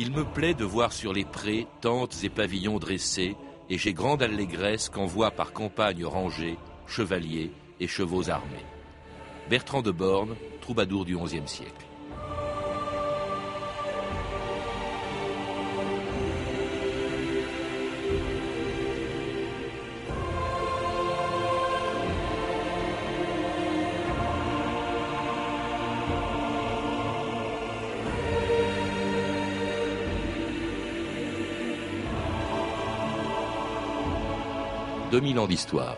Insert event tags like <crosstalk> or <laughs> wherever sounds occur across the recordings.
Il me plaît de voir sur les prés tentes et pavillons dressés, et j'ai grande allégresse qu'en voit par campagne rangées chevaliers et chevaux armés. Bertrand de Borne, troubadour du XIe siècle. 2000 ans d'histoire.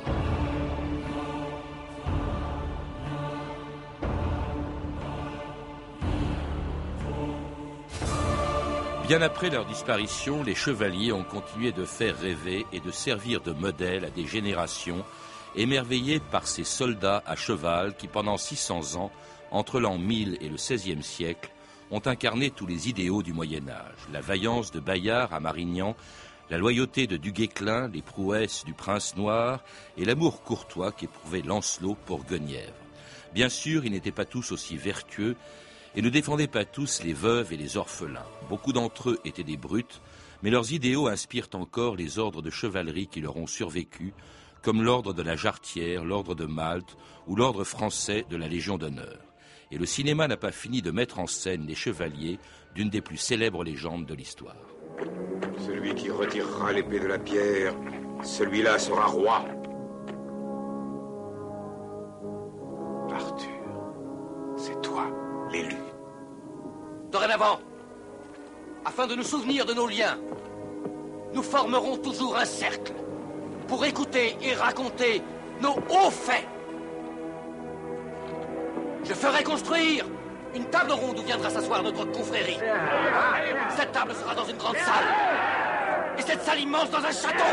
Bien après leur disparition, les chevaliers ont continué de faire rêver et de servir de modèle à des générations émerveillées par ces soldats à cheval qui, pendant 600 ans, entre l'an 1000 et le XVIe siècle, ont incarné tous les idéaux du Moyen Âge. La vaillance de Bayard à Marignan, la loyauté de Duguesclin, les prouesses du prince noir et l'amour courtois qu'éprouvait Lancelot pour Guenièvre. Bien sûr, ils n'étaient pas tous aussi vertueux et ne défendaient pas tous les veuves et les orphelins. Beaucoup d'entre eux étaient des brutes, mais leurs idéaux inspirent encore les ordres de chevalerie qui leur ont survécu, comme l'ordre de la Jarretière, l'ordre de Malte ou l'ordre français de la Légion d'honneur. Et le cinéma n'a pas fini de mettre en scène les chevaliers d'une des plus célèbres légendes de l'histoire. Celui qui retirera l'épée de la pierre, celui-là sera roi. Arthur, c'est toi, l'élu. Dorénavant, afin de nous souvenir de nos liens, nous formerons toujours un cercle pour écouter et raconter nos hauts faits. Je ferai construire une table ronde où viendra s'asseoir notre confrérie. Cette table sera dans une grande salle. Et cette salle immense dans un château.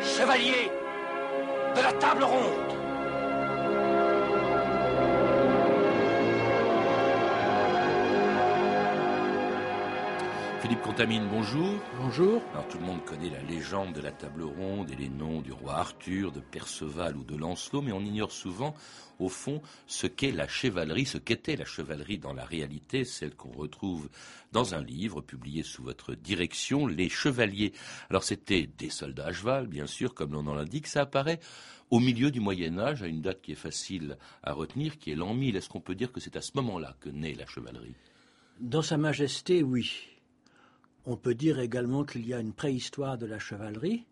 Chevalier de la table ronde. Philippe Contamine, bonjour. Bonjour. Alors tout le monde connaît la légende de la table ronde et les noms du roi Arthur, de Perceval ou de Lancelot, mais on ignore souvent, au fond, ce qu'est la chevalerie, ce qu'était la chevalerie dans la réalité, celle qu'on retrouve dans un livre publié sous votre direction, Les Chevaliers. Alors c'était des soldats à cheval, bien sûr, comme l'on en l'indique, ça apparaît au milieu du Moyen Âge, à une date qui est facile à retenir, qui est l'an 1000. Est-ce qu'on peut dire que c'est à ce moment-là que naît la chevalerie? Dans Sa Majesté, oui. On peut dire également qu'il y a une préhistoire de la chevalerie,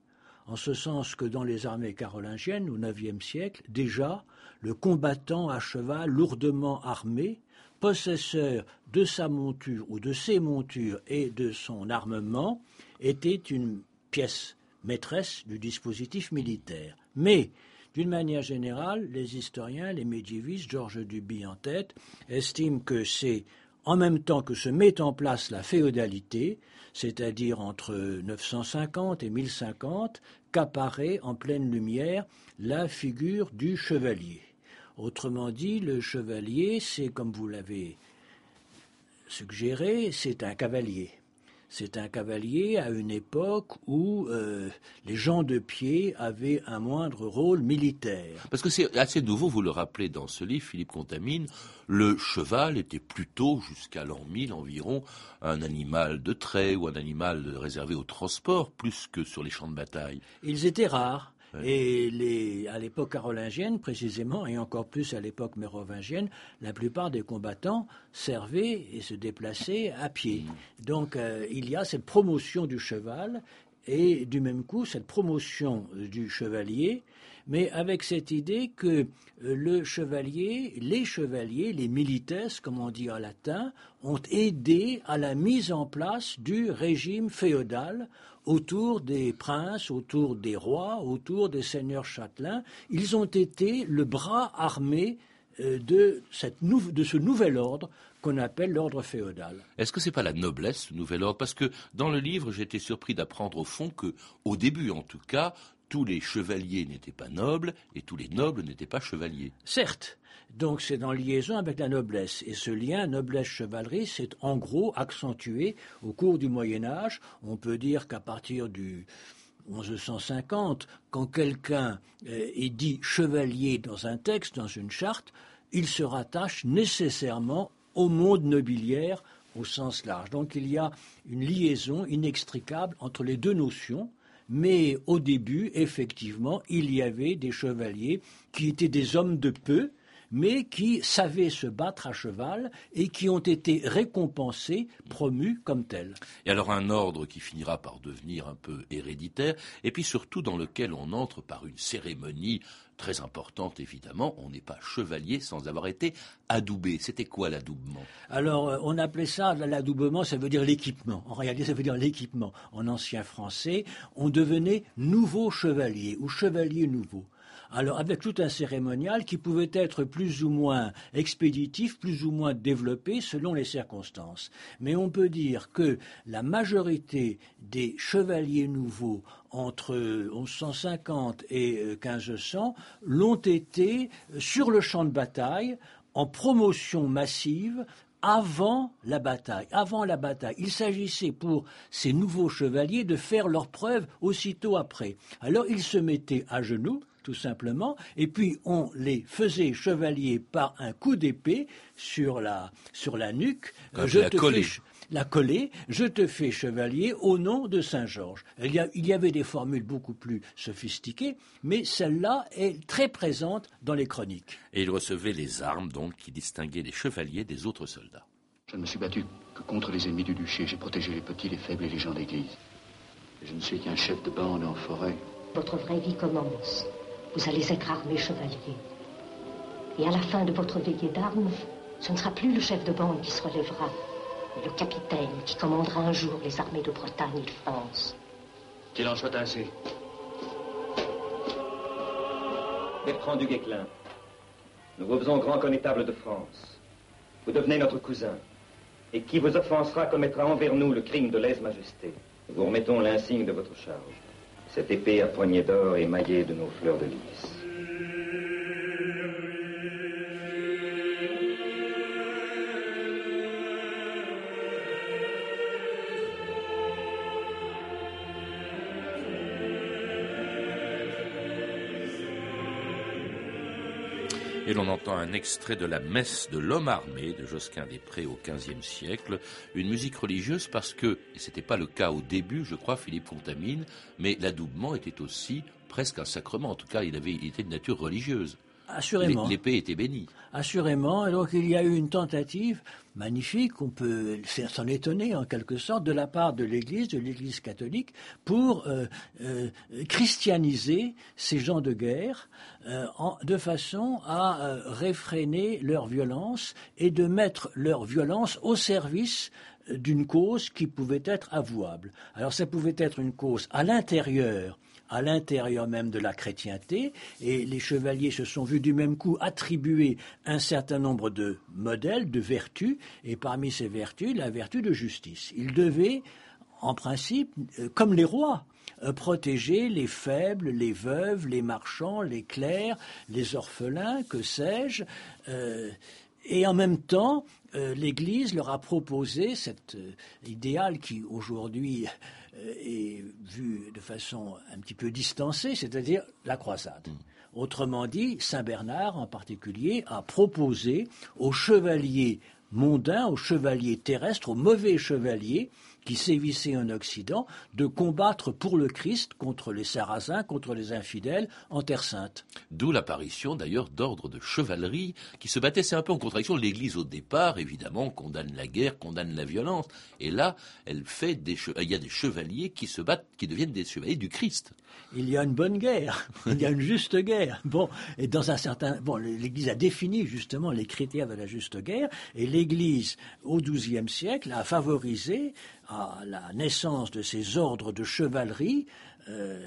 en ce sens que dans les armées carolingiennes au IXe siècle, déjà, le combattant à cheval lourdement armé, possesseur de sa monture ou de ses montures et de son armement, était une pièce maîtresse du dispositif militaire. Mais, d'une manière générale, les historiens, les médiévistes, Georges Duby en tête, estiment que c'est en même temps que se met en place la féodalité, c'est-à-dire entre 950 et 1050, qu'apparaît en pleine lumière la figure du chevalier. Autrement dit, le chevalier, c'est comme vous l'avez suggéré, c'est un cavalier. C'est un cavalier à une époque où euh, les gens de pied avaient un moindre rôle militaire. Parce que c'est assez nouveau, vous le rappelez dans ce livre, Philippe Contamine, le cheval était plutôt, jusqu'à l'an 1000 environ, un animal de trait ou un animal réservé au transport, plus que sur les champs de bataille. Ils étaient rares. Et les, à l'époque carolingienne, précisément, et encore plus à l'époque mérovingienne, la plupart des combattants servaient et se déplaçaient à pied. Mm. Donc euh, il y a cette promotion du cheval et du même coup cette promotion du chevalier, mais avec cette idée que euh, le chevalier, les chevaliers, les milites, comme on dit en latin, ont aidé à la mise en place du régime féodal autour des princes, autour des rois, autour des seigneurs châtelains. Ils ont été le bras armé euh, de, ce nouvel ordre qu'on appelle l'ordre féodal. Est-ce que c'est pas la noblesse, ce nouvel ordre? Parce que dans le livre, j'ai été surpris d'apprendre au fond que, au début en tout cas, tous les chevaliers n'étaient pas nobles et tous les nobles n'étaient pas chevaliers. Certes, donc c'est en liaison avec la noblesse. Et ce lien noblesse-chevalerie s'est en gros accentué au cours du Moyen Âge. On peut dire qu'à partir du 1150, quand quelqu'un euh, est dit chevalier dans un texte, dans une charte, il se rattache nécessairement au monde nobiliaire au sens large. Donc il y a une liaison inextricable entre les deux notions, mais au début, effectivement, il y avait des chevaliers qui étaient des hommes de peu, mais qui savaient se battre à cheval et qui ont été récompensés, promus comme tels. Et alors un ordre qui finira par devenir un peu héréditaire, et puis surtout dans lequel on entre par une cérémonie très importante évidemment, on n'est pas chevalier sans avoir été adoubé. C'était quoi l'adoubement? Alors euh, on appelait ça l'adoubement, ça veut dire l'équipement. En réalité, ça veut dire l'équipement. En ancien français, on devenait nouveau chevalier ou chevalier nouveau. Alors avec tout un cérémonial qui pouvait être plus ou moins expéditif, plus ou moins développé selon les circonstances. Mais on peut dire que la majorité des chevaliers nouveaux entre 1150 et 1500 l'ont été sur le champ de bataille en promotion massive avant la bataille. Avant la bataille, il s'agissait pour ces nouveaux chevaliers de faire leur preuve aussitôt après. Alors ils se mettaient à genoux, tout simplement, et puis on les faisait chevaliers par un coup d'épée sur la, sur la nuque. je la te la coller, je te fais chevalier au nom de Saint Georges. Il y, il y avait des formules beaucoup plus sophistiquées, mais celle-là est très présente dans les chroniques. Et il recevait les armes, donc, qui distinguaient les chevaliers des autres soldats. Je ne me suis battu que contre les ennemis du duché. J'ai protégé les petits, les faibles et les gens d'église. Je ne suis qu'un chef de bande en forêt. Votre vraie vie commence. Vous allez être armé chevalier. Et à la fin de votre veillée d'armes, ce ne sera plus le chef de bande qui se relèvera, mais le capitaine qui commandera un jour les armées de Bretagne et de France. Qu'il en soit ainsi. Bertrand du Guesclin, nous vous faisons grand connétable de France. Vous devenez notre cousin. Et qui vous offensera commettra envers nous le crime de lèse-majesté. Nous vous remettons l'insigne de votre charge. Cette épée à poignée d'or émaillée de nos fleurs de lys. Et l'on entend un extrait de la messe de l'homme armé de Josquin des Prés au XVe siècle, une musique religieuse parce que, et ce n'était pas le cas au début, je crois, Philippe Fontamine, mais l'adoubement était aussi presque un sacrement. En tout cas, il, avait, il de nature religieuse. Assurément. L'épée était bénie. Assurément. donc il y a eu une tentative magnifique, on peut s'en étonner en quelque sorte, de la part de l'Église, de l'Église catholique, pour euh, euh, christianiser ces gens de guerre euh, de façon à réfréner leur violence et de mettre leur violence au service d'une cause qui pouvait être avouable. Alors ça pouvait être une cause à l'intérieur à l'intérieur même de la chrétienté, et les chevaliers se sont vus du même coup attribuer un certain nombre de modèles, de vertus, et parmi ces vertus, la vertu de justice. Ils devaient, en principe, euh, comme les rois, euh, protéger les faibles, les veuves, les marchands, les clercs, les orphelins, que sais-je. Euh, et en même temps, l'Église leur a proposé cet idéal qui aujourd'hui euh, est vu de façon un petit peu distancée, c'est-à-dire la croisade. Mm. Autrement dit, Saint Bernard en particulier a proposé aux chevaliers mondains, aux chevaliers terrestres, aux mauvais chevaliers, qui sévissait en Occident de combattre pour le Christ contre les Sarrasins, contre les infidèles en Terre Sainte. D'où l'apparition d'ailleurs d'ordres de chevalerie qui se battaient, c'est un peu en contradiction. L'Église au départ, évidemment, condamne la guerre, condamne la violence. Et là, elle fait des il y a des chevaliers qui se battent, qui deviennent des chevaliers du Christ. Il y a une bonne guerre, <laughs> il y a une juste guerre. Bon, et dans un certain, bon, l'Église a défini justement les critères de la juste guerre, et l'Église au XIIe siècle a favorisé à la naissance de ces ordres de chevalerie euh,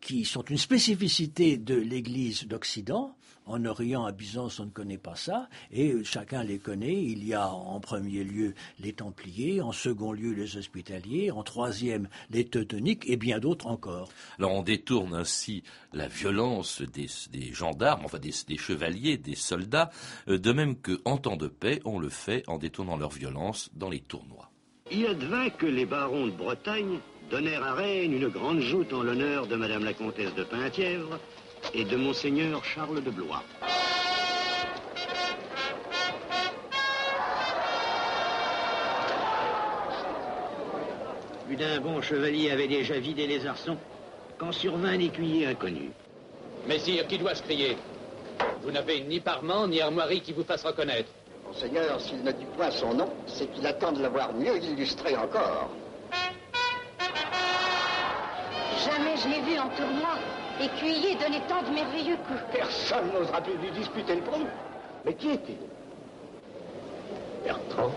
qui sont une spécificité de l'Église d'Occident. En Orient, à Byzance, on ne connaît pas ça, et chacun les connaît. Il y a en premier lieu les Templiers, en second lieu les Hospitaliers, en troisième les Teutoniques, et bien d'autres encore. Alors on détourne ainsi la violence des, gendarmes, enfin des, chevaliers, des soldats, euh, de même que en temps de paix, on le fait en détournant leur violence dans les tournois. Il advint que les barons de Bretagne donnèrent à Rennes une grande joute en l'honneur de Madame la comtesse de Penthièvre et de Monseigneur Charles de Blois. Plus d'un bon chevalier avait déjà vidé les arçons quand survint un écuyer inconnu. Messire, qui doit-je crier? Vous n'avez ni parement ni armoirie qui vous fasse reconnaître. Monseigneur, s'il ne dit point son nom, c'est qu'il attend de l'avoir mieux illustré encore. Jamais je n'ai vu en tournoi écuyer donner tant de merveilleux coups. Personne n'osera plus lui disputer le prix. Mais qui est-il? Bertrand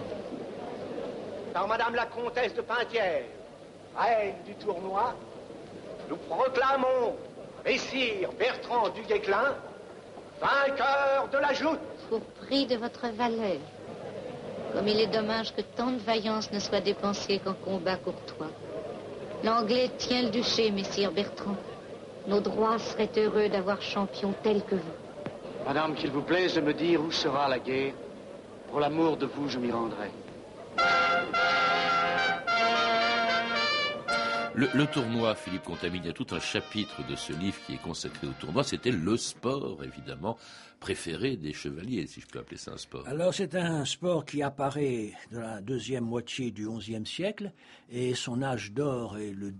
Par Madame la Comtesse de Pintière, reine du tournoi, nous proclamons Messire Bertrand du Guesclin, vainqueur de la joute. Au prix de votre valeur. Comme il est dommage que tant de vaillance ne soit dépensée qu'en combat courtois. L'Anglais tient le duché, Messire Bertrand. Nos droits seraient heureux d'avoir champion tel que vous. Madame, qu'il vous plaise de me dire où sera la guerre. Pour l'amour de vous, je m'y rendrai. Le, tournoi, Philippe Contamine, il y a tout un chapitre de ce livre qui est consacré au tournoi. C'était le sport, évidemment, préféré des chevaliers, si je peux appeler ça un sport. Alors, c'est un sport qui apparaît dans la deuxième moitié du XIe siècle, et son âge d'or est le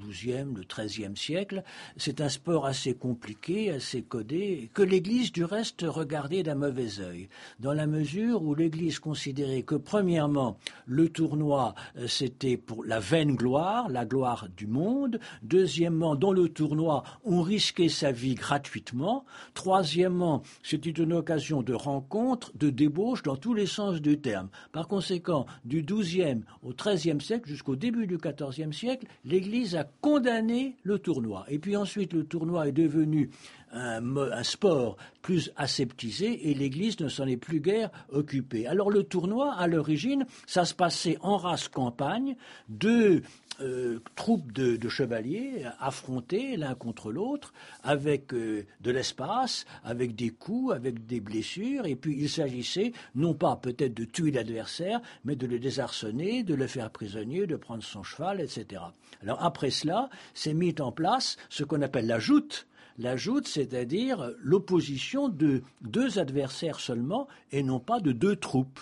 XIIe, le XIIIe siècle. C'est un sport assez compliqué, assez codé, que l'Église du reste regardait d'un mauvais œil, dans la mesure où l'Église considérait que premièrement le tournoi euh, c'était pour la vaine gloire, la gloire du monde. Deuxièmement, dans le tournoi on risquait sa vie gratuitement. Troisièmement, c'était une occasion de rencontre, de débauche dans tous les sens du terme. Par conséquent, du XIIe au XIIIe siècle jusqu'au début du XIVe siècle, l'Église a condamné le tournoi. Et puis ensuite, le tournoi est devenu un, sport plus aseptisé et l'Église ne s'en est plus guère occupée. Alors le tournoi, à l'origine, ça se passait en race campagne, deux euh, troupes de, chevaliers affrontés l'un contre l'autre, avec euh, de l'espace, avec des coups, avec des blessures, et puis il s'agissait non pas peut-être de tuer l'adversaire, mais de le désarçonner, de le faire prisonnier, de prendre son cheval, etc. Alors après cela, s'est mis en place ce qu'on appelle la joute, la joute, c'est-à-dire l'opposition de deux adversaires seulement et non pas de deux troupes.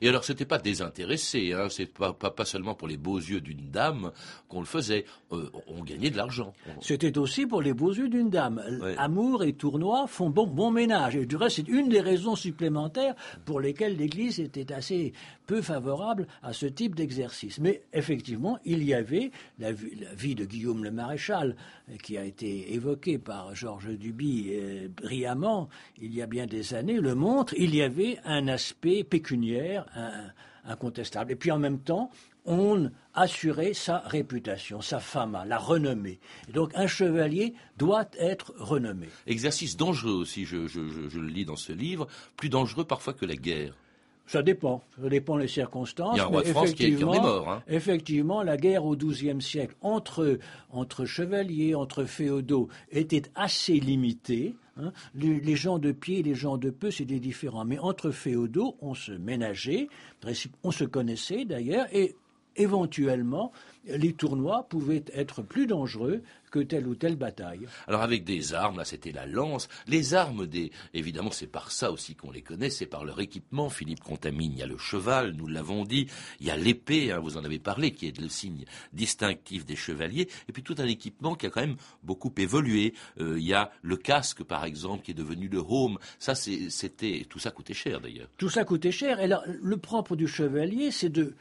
Et alors, c'était pas désintéressé, hein, c'est pas, pas, seulement pour les beaux yeux d'une dame qu'on le faisait. Euh, on gagnait de l'argent. C'était aussi pour les beaux yeux d'une dame. Amour et tournoi font bon, bon ménage. Et du reste, c'est une des raisons supplémentaires pour lesquelles l'Église était assez peu favorable à ce type d'exercice. Mais effectivement, il y avait la, vie de Guillaume le Maréchal, qui a été évoquée par Georges Duby euh, brillamment il y a bien des années, le montre. Il y avait un aspect pécuniaire incontestable. Et puis en même temps, on assurait sa réputation, sa fama, la renommée. donc un chevalier doit être renommé. Exercice dangereux aussi, je, le lis dans ce livre, plus dangereux parfois que la guerre. Ça dépend, ça dépend des circonstances. Il y a un roi de France qui, est, mort. Hein. Effectivement, la guerre au XIIe siècle entre, entre chevaliers, entre féodaux, était assez limitée. Hein. Les, gens de pied et les gens de peu, c'était différent. Mais entre féodaux, on se ménageait, on se connaissait d'ailleurs, et éventuellement, les tournois pouvaient être plus dangereux que telle ou telle bataille. Alors avec des armes, là c'était la lance. Les armes, des... évidemment c'est par ça aussi qu'on les connaît, c'est par leur équipement. Philippe Contamine, il y a le cheval, nous l'avons dit, il y a l'épée, hein, vous en avez parlé, qui est le signe distinctif des chevaliers, et puis tout un équipement qui a quand même beaucoup évolué. Euh, il y a le casque par exemple qui est devenu le home. Ça c'était, tout ça coûtait cher d'ailleurs. Tout ça coûtait cher. Et là, le propre du chevalier, c'est de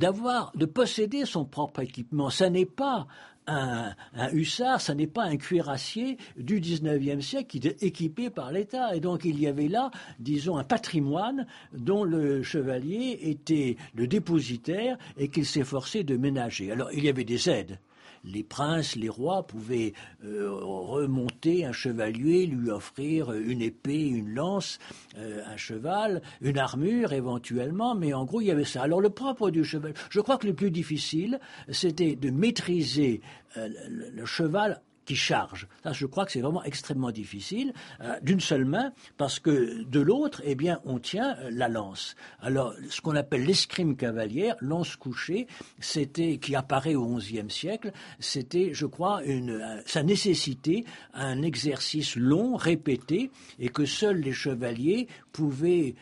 d'avoir, de posséder son propre équipement. Ça n'est pas un, hussard, ça n'est pas un cuirassier du XIXe siècle qui est équipé par l'État. Et donc il y avait là, disons, un patrimoine dont le chevalier était le dépositaire et qu'il s'efforçait de ménager. Alors il y avait des aides les princes, les rois pouvaient euh, remonter un chevalier, lui offrir une épée, une lance, euh, un cheval, une armure éventuellement, mais en gros il y avait ça. Alors le propre du cheval, je crois que le plus difficile, c'était de maîtriser euh, le cheval qui charge. Je crois que c'est vraiment extrêmement difficile euh, d'une seule main, parce que de l'autre, eh bien, on tient euh, la lance. Alors, ce qu'on appelle l'escrime cavalière, lance couchée, c'était qui apparaît au XIe siècle, c'était, je crois, une, euh, ça nécessitait un exercice long, répété, et que seuls les chevaliers pouvaient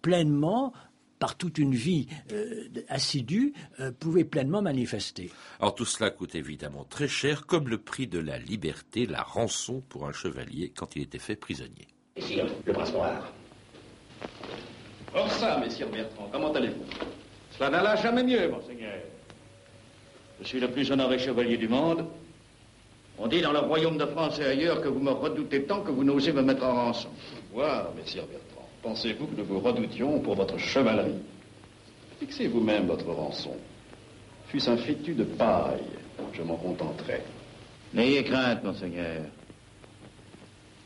pleinement par toute une vie euh, assidue, euh, pouvait pleinement manifester. Alors tout cela coûte évidemment très cher, comme le prix de la liberté, la rançon pour un chevalier quand il était fait prisonnier. Ici, le prince noir. Or ça, messire Bertrand, comment allez-vous? Cela n'alla jamais mieux, monseigneur. Je suis le plus honoré chevalier du monde. On dit dans le royaume de France et ailleurs que vous me redoutez tant que vous n'osez me mettre en rançon. Voir, messire Bertrand, pensez-vous que nous vous redoutions pour votre chevalerie? Fixez vous-même votre rançon. Fût-ce un fétu de paille, je m'en contenterai. N'ayez crainte, monseigneur.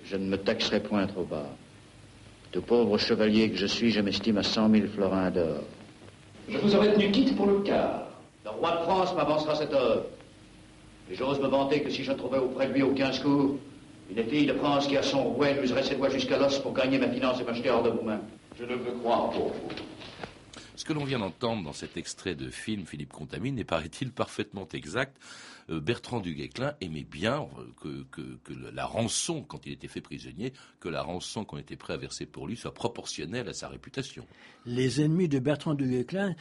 Je ne me taxerai point trop bas. Tout pauvre chevalier que je suis, je m'estime à cent mille florins d'or. Je vous aurais tenu quitte pour le quart. Le roi de France m'avancera cette œuvre. Et j'ose me vanter que si je trouvais auprès de lui aucun secours, une fille de France qui a son rouet n'userait ses doigts jusqu'à l'os pour gagner ma finance et m'acheter hors de vos mains. Je ne veux croire pour vous. Ce que l'on vient d'entendre dans cet extrait de film Philippe Contamine est, paraît-il, parfaitement exact. Euh, Bertrand du Guesclin aimait bien euh, que, la rançon, quand il était fait prisonnier, que la rançon qu'on était prêt à verser pour lui soit proportionnelle à sa réputation. Les ennemis de Bertrand du Guesclin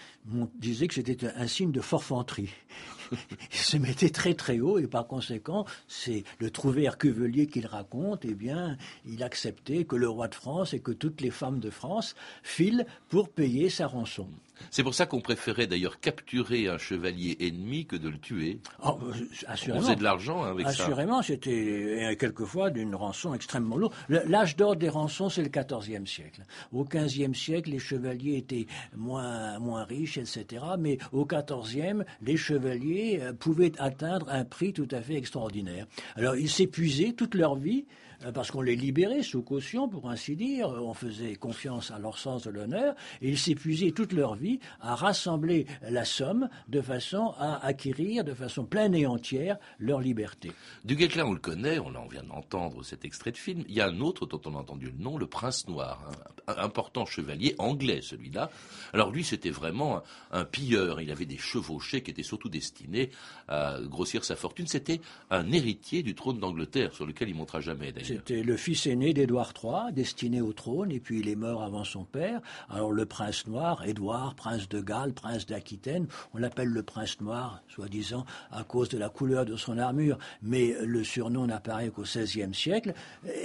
disaient que c'était un signe de forfanterie. <laughs> il se mettait très très haut et par conséquent, c'est le trouvère cuvelier qu'il raconte, eh bien, il acceptait que le roi de France et que toutes les femmes de France filent pour payer sa rançon. C'est pour ça qu'on préférait d'ailleurs capturer un chevalier ennemi que de le tuer. Oh, assurément. On faisait de l'argent avec ça. Assurément, c'était quelquefois d'une rançon extrêmement lourde. L'âge d'or des rançons, c'est le XIVe siècle. Au XVe siècle, les chevaliers étaient moins, moins riches, etc. Mais au XIVe, les chevaliers euh, pouvaient atteindre un prix tout à fait extraordinaire. Alors, ils s'épuisaient toute leur vie euh, parce qu'on les libérait sous caution, pour ainsi dire, on faisait confiance à leur sens de l'honneur, et ils s'épuisaient toute leur vie à rassembler la somme de façon à acquérir de façon pleine et entière leur liberté. Du Guesclin, on le connaît, on en vient d'entendre cet extrait de film. Il y a un autre dont on a entendu le nom, le Prince Noir, important chevalier anglais, celui-là. Alors lui, c'était vraiment un, pilleur. Il avait des chevauchés qui étaient surtout destinés à grossir sa fortune. C'était un héritier du trône d'Angleterre, sur lequel il montera jamais d'ailleurs. C'était le fils aîné d'Édouard III, destiné au trône, et puis il est mort avant son père. Alors le prince noir, Édouard, prince de Galles, prince d'Aquitaine, on l'appelle le prince noir, soi-disant à cause de la couleur de son armure, mais le surnom n'apparaît qu'au XVIe siècle.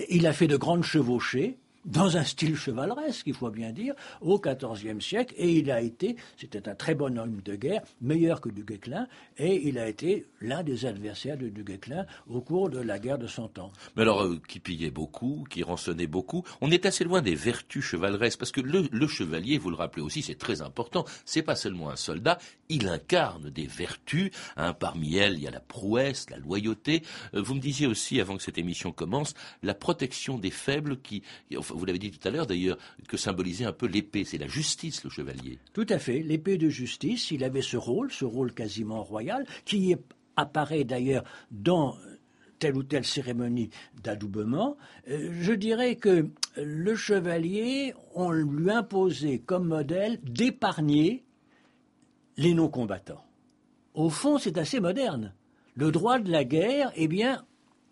Il a fait de grandes chevauchées, dans un style chevaleresque, il faut bien dire, au XIVe siècle, et il a été, c'était un très bon homme de guerre, meilleur que du Guesclin, et il a été l'un des adversaires de du Guesclin au cours de la guerre de Cent Ans. Mais alors, euh, qui pillait beaucoup, qui rançonnait beaucoup, on est assez loin des vertus chevaleresques, parce que le, chevalier, vous le rappelez aussi, c'est très important, c'est pas seulement un soldat, il incarne des vertus, hein, parmi elles, il y a la prouesse, la loyauté. Euh, vous me disiez aussi, avant que cette émission commence, la protection des faibles qui, vous l'avez dit tout à l'heure d'ailleurs, que symbolisait un peu l'épée. C'est la justice, le chevalier. Tout à fait. L'épée de justice, il avait ce rôle, ce rôle quasiment royal, qui apparaît d'ailleurs dans telle ou telle cérémonie d'adoubement, euh, je dirais que le chevalier, on lui imposait comme modèle d'épargner les non-combattants. Au fond, c'est assez moderne. Le droit de la guerre, eh bien,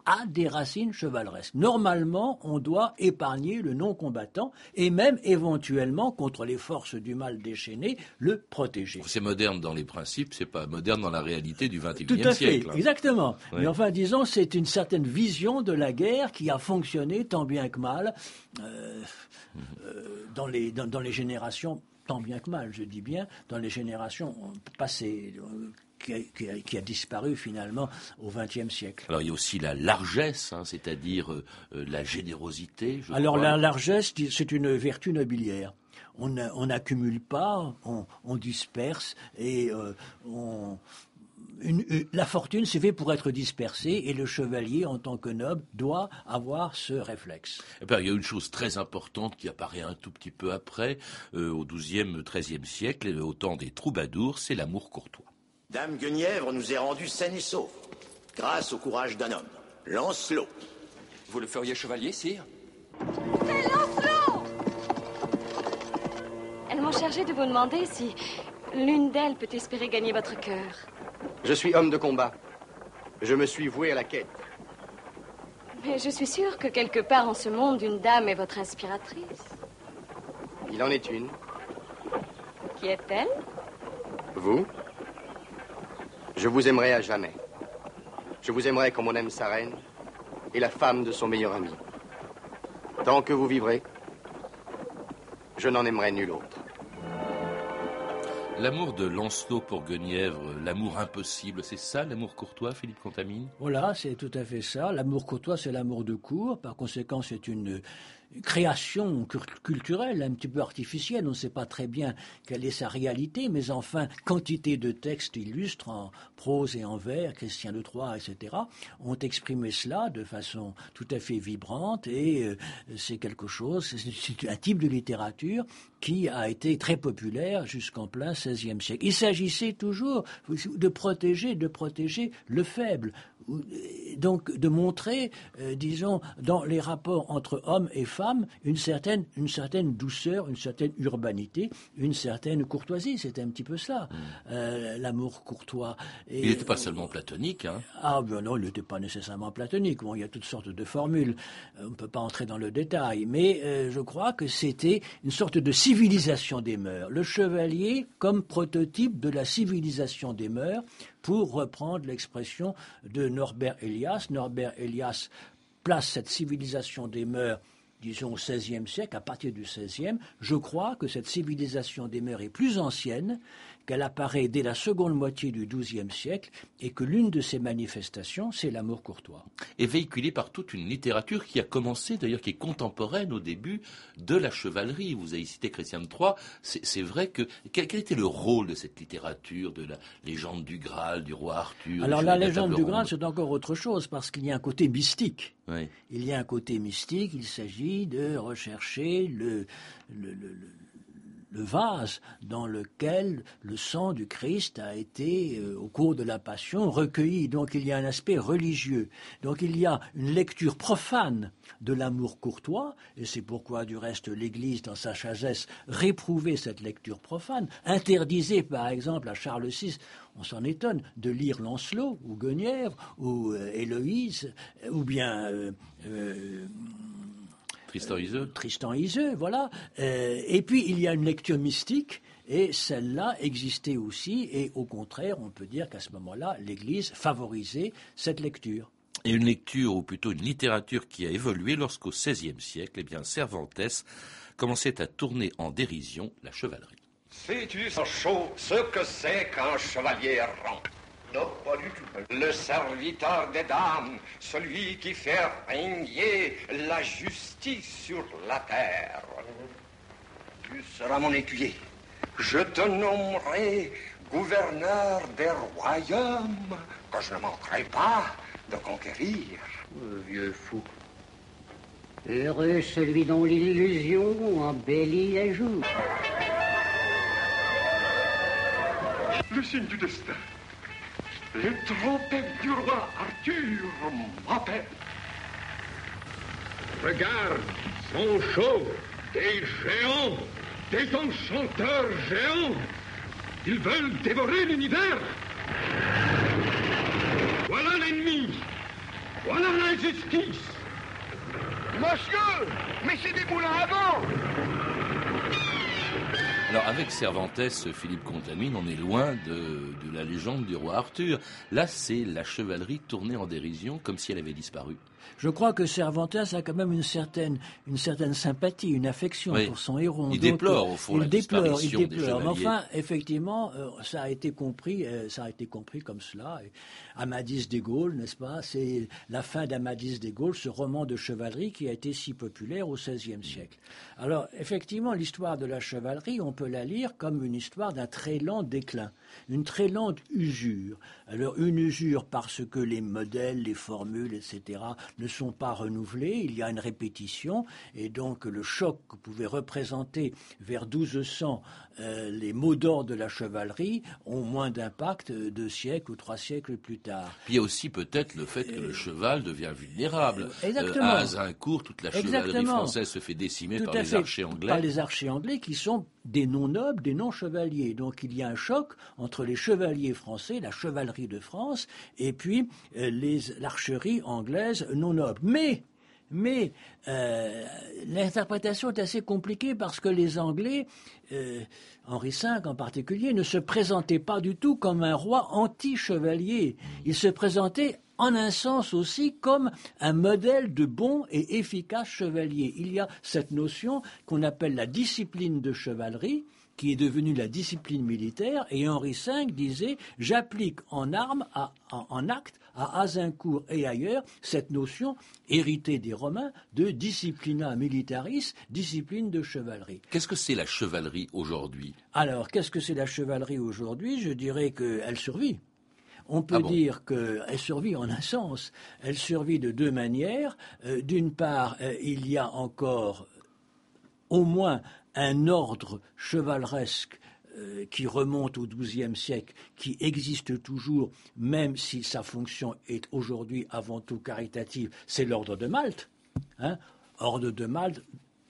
a des racines chevaleresques. Normalement, on doit épargner le non-combattant et même éventuellement, contre les forces du mal déchaîné, le protéger. C'est moderne dans les principes, c'est pas moderne dans la réalité du XXIe siècle. Tout à fait, hein. exactement. Mais enfin, disons, c'est une certaine vision de la guerre qui a fonctionné tant bien que mal euh, euh, dans, les, dans les générations tant bien que mal, je dis bien, dans les générations passées, euh, qui a, disparu finalement au XXe siècle. Alors il y a aussi la largesse, hein, c'est-à-dire euh, euh, la générosité. Alors la largesse, c'est une vertu nobiliaire. On n'accumule pas, on, disperse et euh, la fortune, c'est fait pour être dispersée et le chevalier, en tant que noble, doit avoir ce réflexe. Et eh il y a une chose très importante qui apparaît un tout petit peu après, au XIIe, XIIIe siècle, au temps des troubadours, c'est l'amour courtois. Dame Guenièvre nous est rendue saine et sauve, grâce au courage d'un homme, Lancelot. Vous le feriez chevalier, sire C'est Lancelot Elles m'ont chargé de vous demander si l'une d'elles peut espérer gagner votre cœur. Je suis homme de combat. Je me suis voué à la quête. Mais je suis sûre que quelque part en ce monde, une dame est votre inspiratrice. Il en est une. Qui est-elle? Vous? Je vous aimerai à jamais. Je vous aimerai comme on aime sa reine et la femme de son meilleur ami. Tant que vous vivrez, je n'en aimerai nul autre. L'amour de Lancelot pour Guenièvre, l'amour impossible, c'est ça l'amour courtois, Philippe Contamine? Voilà, c'est tout à fait ça. L'amour courtois, c'est l'amour de cour. Par conséquent, c'est une création culturelle un petit peu artificielle. On ne sait pas très bien quelle est sa réalité, mais enfin, quantité de textes illustres en prose et en vers, Christian de Troyes, etc., ont exprimé cela de façon tout à fait vibrante et euh, c'est quelque chose, c'est un type de littérature qui a été très populaire jusqu'en plein XVIe siècle. Il s'agissait toujours de protéger, de protéger le faible, donc de montrer, euh, disons, dans les rapports entre hommes et femmes, une certaine, une certaine douceur, une certaine urbanité, une certaine courtoisie. C'était un petit peu ça, mm. euh, l'amour courtois. il n'était pas seulement platonique. Hein. Ah ben non, il n'était pas nécessairement platonique. Bon, il y a toutes sortes de formules. Euh, on ne peut pas entrer dans le détail, mais je crois que c'était une sorte de civilisation des mœurs. Le chevalier comme prototype de la civilisation des mœurs pour reprendre l'expression de Norbert Elias. Norbert Elias place cette civilisation des mœurs disons au XVIe siècle, à partir du XVIe, je crois que cette civilisation des mœurs est plus ancienne qu'elle apparaît dès la seconde moitié du XIIe siècle et que l'une de ces manifestations, c'est l'amour courtois. Et véhiculée par toute une littérature qui a commencé, d'ailleurs, qui est contemporaine au début de la chevalerie. Vous avez cité Christian III. C'est vrai que quel, était le rôle de cette littérature, de la légende du Graal, du roi Arthur Alors la légende du Graal, c'est encore autre chose parce qu'il y a un côté mystique. Il y a un côté mystique. Il s'agit de rechercher le, le vase dans lequel le sang du Christ a été, euh, au cours de la Passion, recueilli. Donc il y a un aspect religieux. Donc il y a une lecture profane de l'amour courtois, et c'est pourquoi, du reste, l'Église, dans sa sagesse, réprouvait cette lecture profane, interdisait, par exemple, à Charles VI, on s'en étonne, de lire Lancelot, ou Guenièvre, ou euh, Héloïse, ou bien... Euh, Tristan Iseux. Tristan Iseux, voilà. Euh, et puis il y a une lecture mystique. Et celle-là existait aussi, et au contraire, on peut dire qu'à ce moment-là, l'Église favorisait cette lecture. Et une lecture, ou plutôt une littérature qui a évolué lorsqu'au XVIe siècle, eh bien, Cervantes commençait à tourner en dérision la chevalerie. Sais-tu, chaud, ce que c'est qu'un chevalier errant? Non, pas du tout. Le serviteur des dames, celui qui fait régner la justice sur la terre. Tu seras mon écuyer. Je te nommerai gouverneur des royaumes que je ne manquerai pas de conquérir. vieux fou. Heureux celui dont l'illusion embellit les jours. Le signe du destin. Les trompettes du roi Arthur m'appellent. Regarde, son chaud, des géants, des enchanteurs géants. Ils veulent dévorer l'univers. Voilà l'ennemi. Voilà l'injustice. Monsieur, mais c'est des moulins à vent. Alors avec Cervantes, Philippe Contamine, on est loin de, la légende du roi Arthur. Là, c'est la chevalerie tournée en dérision comme si elle avait disparu. Je crois que Cervantes a quand même une certaine, une certaine sympathie, une affection pour son héros. Il déplore au fond il la déplore, il déplore. Mais enfin, effectivement, euh, ça a été compris, euh, ça a été compris comme cela. Amadis des Gaules, n'est-ce pas C'est la fin d'Amadis des Gaules, ce roman de chevalerie qui a été si populaire au XVIe siècle. Alors, effectivement, l'histoire de la chevalerie, on peut la lire comme une histoire d'un très lent déclin, une très lente usure. Alors, une usure parce que les modèles, les formules, etc., ne sont pas renouvelés, il y a une répétition, et donc le choc que pouvait représenter vers 1200 euh, les mots d'ordre de la chevalerie ont moins d'impact deux siècles ou trois siècles plus tard. Puis il y a aussi peut-être le fait que le cheval devient vulnérable. Euh, exactement. à Azincourt, toute la chevalerie française se fait décimer par les archers anglais. Par les archers anglais qui sont des non-nobles, des non-chevaliers. Donc il y a un choc entre les chevaliers français, la chevalerie de France, et puis euh, l'archerie anglaise non-noble. Mais Mais euh, l'interprétation est assez compliquée parce que les Anglais, euh, Henri V en particulier, ne se présentaient pas du tout comme un roi anti-chevalier. Il se présentait en un sens aussi comme un modèle de bon et efficace chevalier. Il y a cette notion qu'on appelle la discipline de chevalerie, qui est devenue la discipline militaire, et Henri V disait J'applique en armes, en, acte, à Azincourt et ailleurs, cette notion héritée des Romains de disciplina militaris, discipline de chevalerie. Qu'est-ce que c'est la chevalerie aujourd'hui? Alors, qu'est-ce que c'est la chevalerie aujourd'hui? Je dirais qu'elle survit. On peut ah dire qu'elle survit en un sens. Elle survit de deux manières. Euh, d'une part, euh, il y a encore au moins un ordre chevaleresque euh, qui remonte au XIIe siècle, qui existe toujours, même si sa fonction est aujourd'hui avant tout caritative, c'est l'ordre de Malte. Hein. ordre de Malte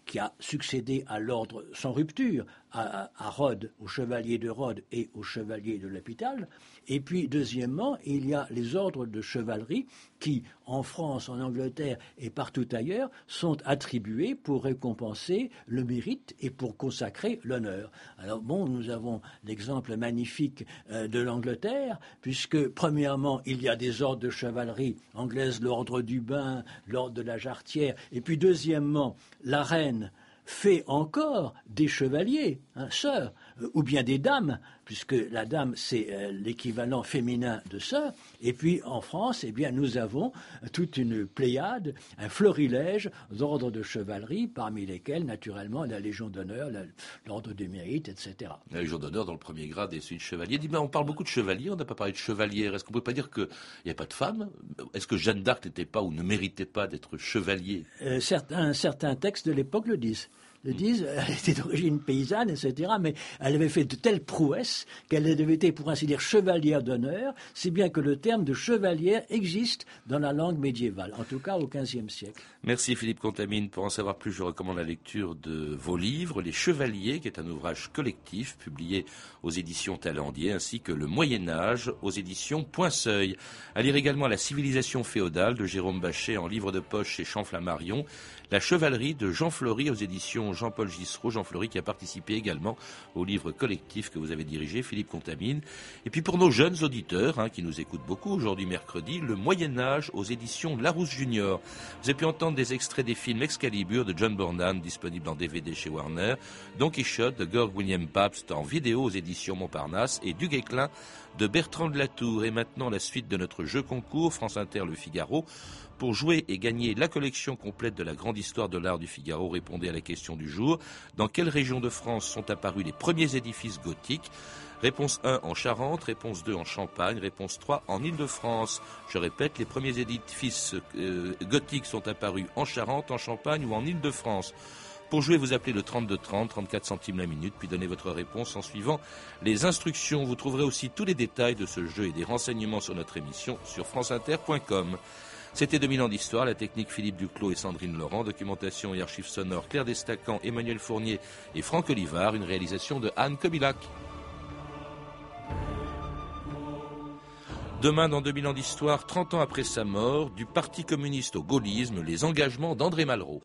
qui a succédé à l'ordre sans rupture, à, Rhodes, au chevalier de Rhodes et au chevalier de l'hôpital. Et puis, deuxièmement, il y a les ordres de chevalerie qui, en France, en Angleterre et partout ailleurs, sont attribués pour récompenser le mérite et pour consacrer l'honneur. Alors, bon, nous avons l'exemple magnifique euh, de l'Angleterre, puisque, premièrement, il y a des ordres de chevalerie anglaise, l'ordre du bain, l'ordre de la jarretière, et puis, deuxièmement, la reine fait encore des chevaliers, hein, sœurs, ou bien des dames, puisque la dame, c'est euh, l'équivalent féminin de sœur. Et puis en France, eh bien, nous avons toute une pléiade, un florilège d'ordres de chevalerie, parmi lesquels, naturellement, la Légion d'honneur, l'ordre du mérite, etc. La Légion d'honneur dans le premier grade et celui de chevalier. Dis, on parle beaucoup de chevalier, on n'a pas parlé de chevalière. Est-ce qu'on ne peut pas dire qu'il n'y a pas de femme Est-ce que Jeanne d'Arc n'était pas ou ne méritait pas d'être chevalier? Euh, certains, certains textes de l'époque le disent le disent, <laughs> elle était d'origine paysanne, etc., mais elle avait fait de telles prouesses qu'elle avait été, pour ainsi dire, chevalière d'honneur, si bien que le terme de chevalière existe dans la langue médiévale, en tout cas au XVe siècle. Merci Philippe Contamine. Pour en savoir plus, je recommande la lecture de vos livres, Les Chevaliers, qui est un ouvrage collectif publié aux éditions Talendier, ainsi que Le Moyen Âge aux éditions Point Seuil. À lire également La civilisation féodale de Jérôme Bachet en livre de poche chez Champflamarion, la chevalerie de Jean Fleury aux éditions Jean-Paul Gissereau. Jean Fleury qui a participé également au livre collectif que vous avez dirigé, Philippe Contamine. Et puis pour nos jeunes auditeurs hein, qui nous écoutent beaucoup aujourd'hui mercredi, Le Moyen Âge aux éditions Larousse Junior. Vous avez pu entendre des extraits des films Excalibur de John Bornan, disponible en DVD chez Warner, Don Quichotte de Georg William Pabst en vidéo aux éditions Montparnasse et Du Guesclin de Bertrand de Latour. Et maintenant la suite de notre jeu concours France Inter Le Figaro. Pour jouer et gagner la collection complète de la grande histoire de l'art du Figaro, répondez à la question du jour. Dans quelle région de France sont apparus les premiers édifices gothiques? Réponse 1 en Charente, réponse 2 en Champagne, réponse 3 en Île-de-France. Je répète, les premiers édifices euh, gothiques sont apparus en Charente, en Champagne ou en Île-de-France. Pour jouer, vous appelez le 3230, 34 centimes la minute, puis donnez votre réponse en suivant les instructions. Vous trouverez aussi tous les détails de ce jeu et des renseignements sur notre émission sur franceinter.com. C'était 2000 ans d'histoire, la technique Philippe Duclos et Sandrine Laurent, documentation et archives sonores Claire Destacan, Emmanuel Fournier et Franck Olivard, une réalisation de Anne Kobilac. Demain, dans 2000 ans d'histoire, 30 ans après sa mort, du Parti communiste au gaullisme, les engagements d'André Malraux.